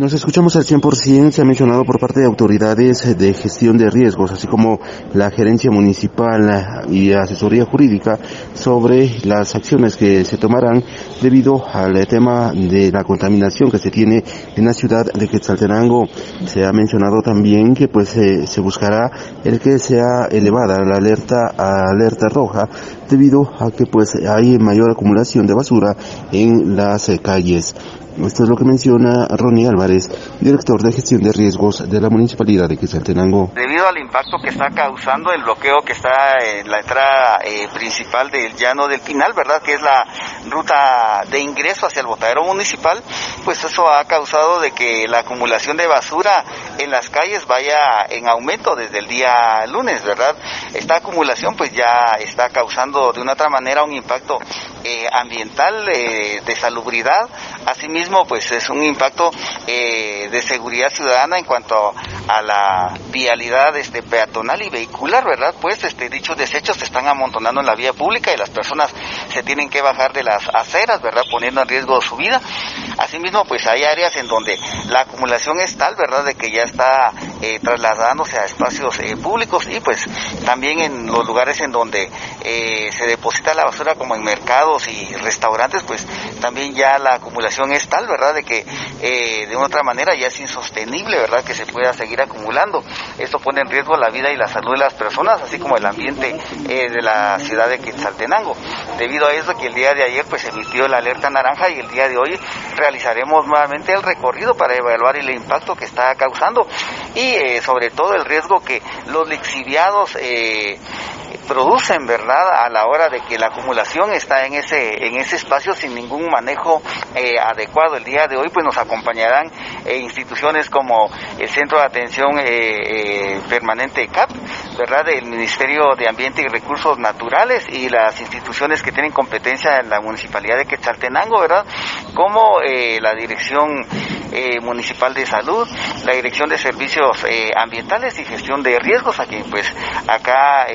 Nos escuchamos al 100%, se ha mencionado por parte de autoridades de gestión de riesgos, así como la gerencia municipal y asesoría jurídica sobre las acciones que se tomarán debido al tema de la contaminación que se tiene en la ciudad de Quetzaltenango. Se ha mencionado también que pues se buscará el que sea elevada la alerta a alerta roja debido a que pues hay mayor acumulación de basura en las calles. Esto es lo que menciona Ronnie Álvarez, director de gestión de riesgos de la municipalidad de Quetzaltenango. Debido al impacto que está causando el bloqueo que está en la entrada eh, principal del llano del final, ¿verdad? Que es la ruta de ingreso hacia el botadero municipal, pues eso ha causado de que la acumulación de basura en las calles vaya en aumento desde el día lunes, ¿verdad? Esta acumulación pues ya está causando de una otra manera un impacto eh, ambiental, eh, de salubridad, asimismo pues es un impacto eh, de seguridad ciudadana en cuanto a la vialidad este, peatonal y vehicular, ¿verdad? Pues este, dichos desechos se están amontonando en la vía pública y las personas se tienen que bajar de las aceras, ¿verdad? Poniendo en riesgo su vida. Asimismo, pues hay áreas en donde la acumulación es tal, ¿verdad?, de que ya está eh, trasladándose a espacios eh, públicos y pues también en los lugares en donde eh, se deposita la basura como en mercados y restaurantes, pues también ya la acumulación es tal, ¿verdad?, de que de una otra manera ya es insostenible, ¿verdad?, que se pueda seguir acumulando. Esto pone en riesgo la vida y la salud de las personas, así como el ambiente de la ciudad de Quetzaltenango. Debido a eso que el día de ayer pues emitió la alerta naranja y el día de hoy realizaremos nuevamente el recorrido para evaluar el impacto que está causando y eh, sobre todo el riesgo que los lixiviados eh, producen, ¿verdad? A la hora de que la acumulación está en ese, en ese espacio sin ningún manejo eh, adecuado. El día de hoy pues nos acompañarán eh, instituciones como el Centro de Atención eh, Permanente CAP, ¿verdad? Del Ministerio de Ambiente y Recursos Naturales y las instituciones que tienen competencia en la Municipalidad de Quetzaltenango, ¿verdad? Como la Dirección Municipal de Salud, la Dirección de Servicios Ambientales y Gestión de Riesgos, aquí pues acá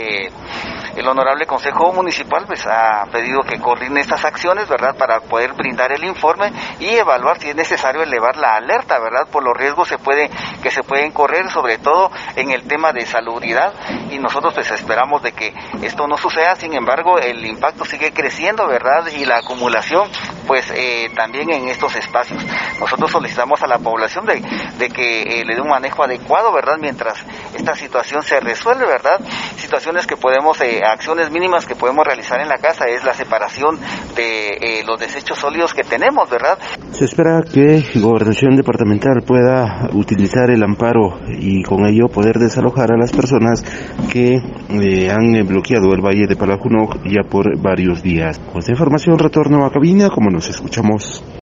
el honorable Consejo Municipal pues ha pedido que coordine estas acciones, ¿verdad? Para poder brindar el informe y evaluar si es necesario elevar la alerta, ¿verdad? Por los riesgos se puede, que se pueden correr, sobre todo en el tema de salubridad y nosotros pues esperamos de que esto no suceda, sin embargo el impacto sigue creciendo, ¿verdad? Y la acumulación pues eh, también en estos espacios. Nosotros solicitamos a la población de, que eh, le dé un manejo adecuado, ¿verdad? Mientras esta situación se resuelve, ¿verdad? Situaciones que podemos, eh, acciones mínimas que podemos realizar en la casa es la separación de los desechos sólidos que tenemos, ¿verdad? Se espera que Gobernación Departamental pueda utilizar el amparo y con ello poder desalojar a las personas que han bloqueado el Valle de Palajunoc ya por varios días. Con información retorno a cabina como nos escuchamos.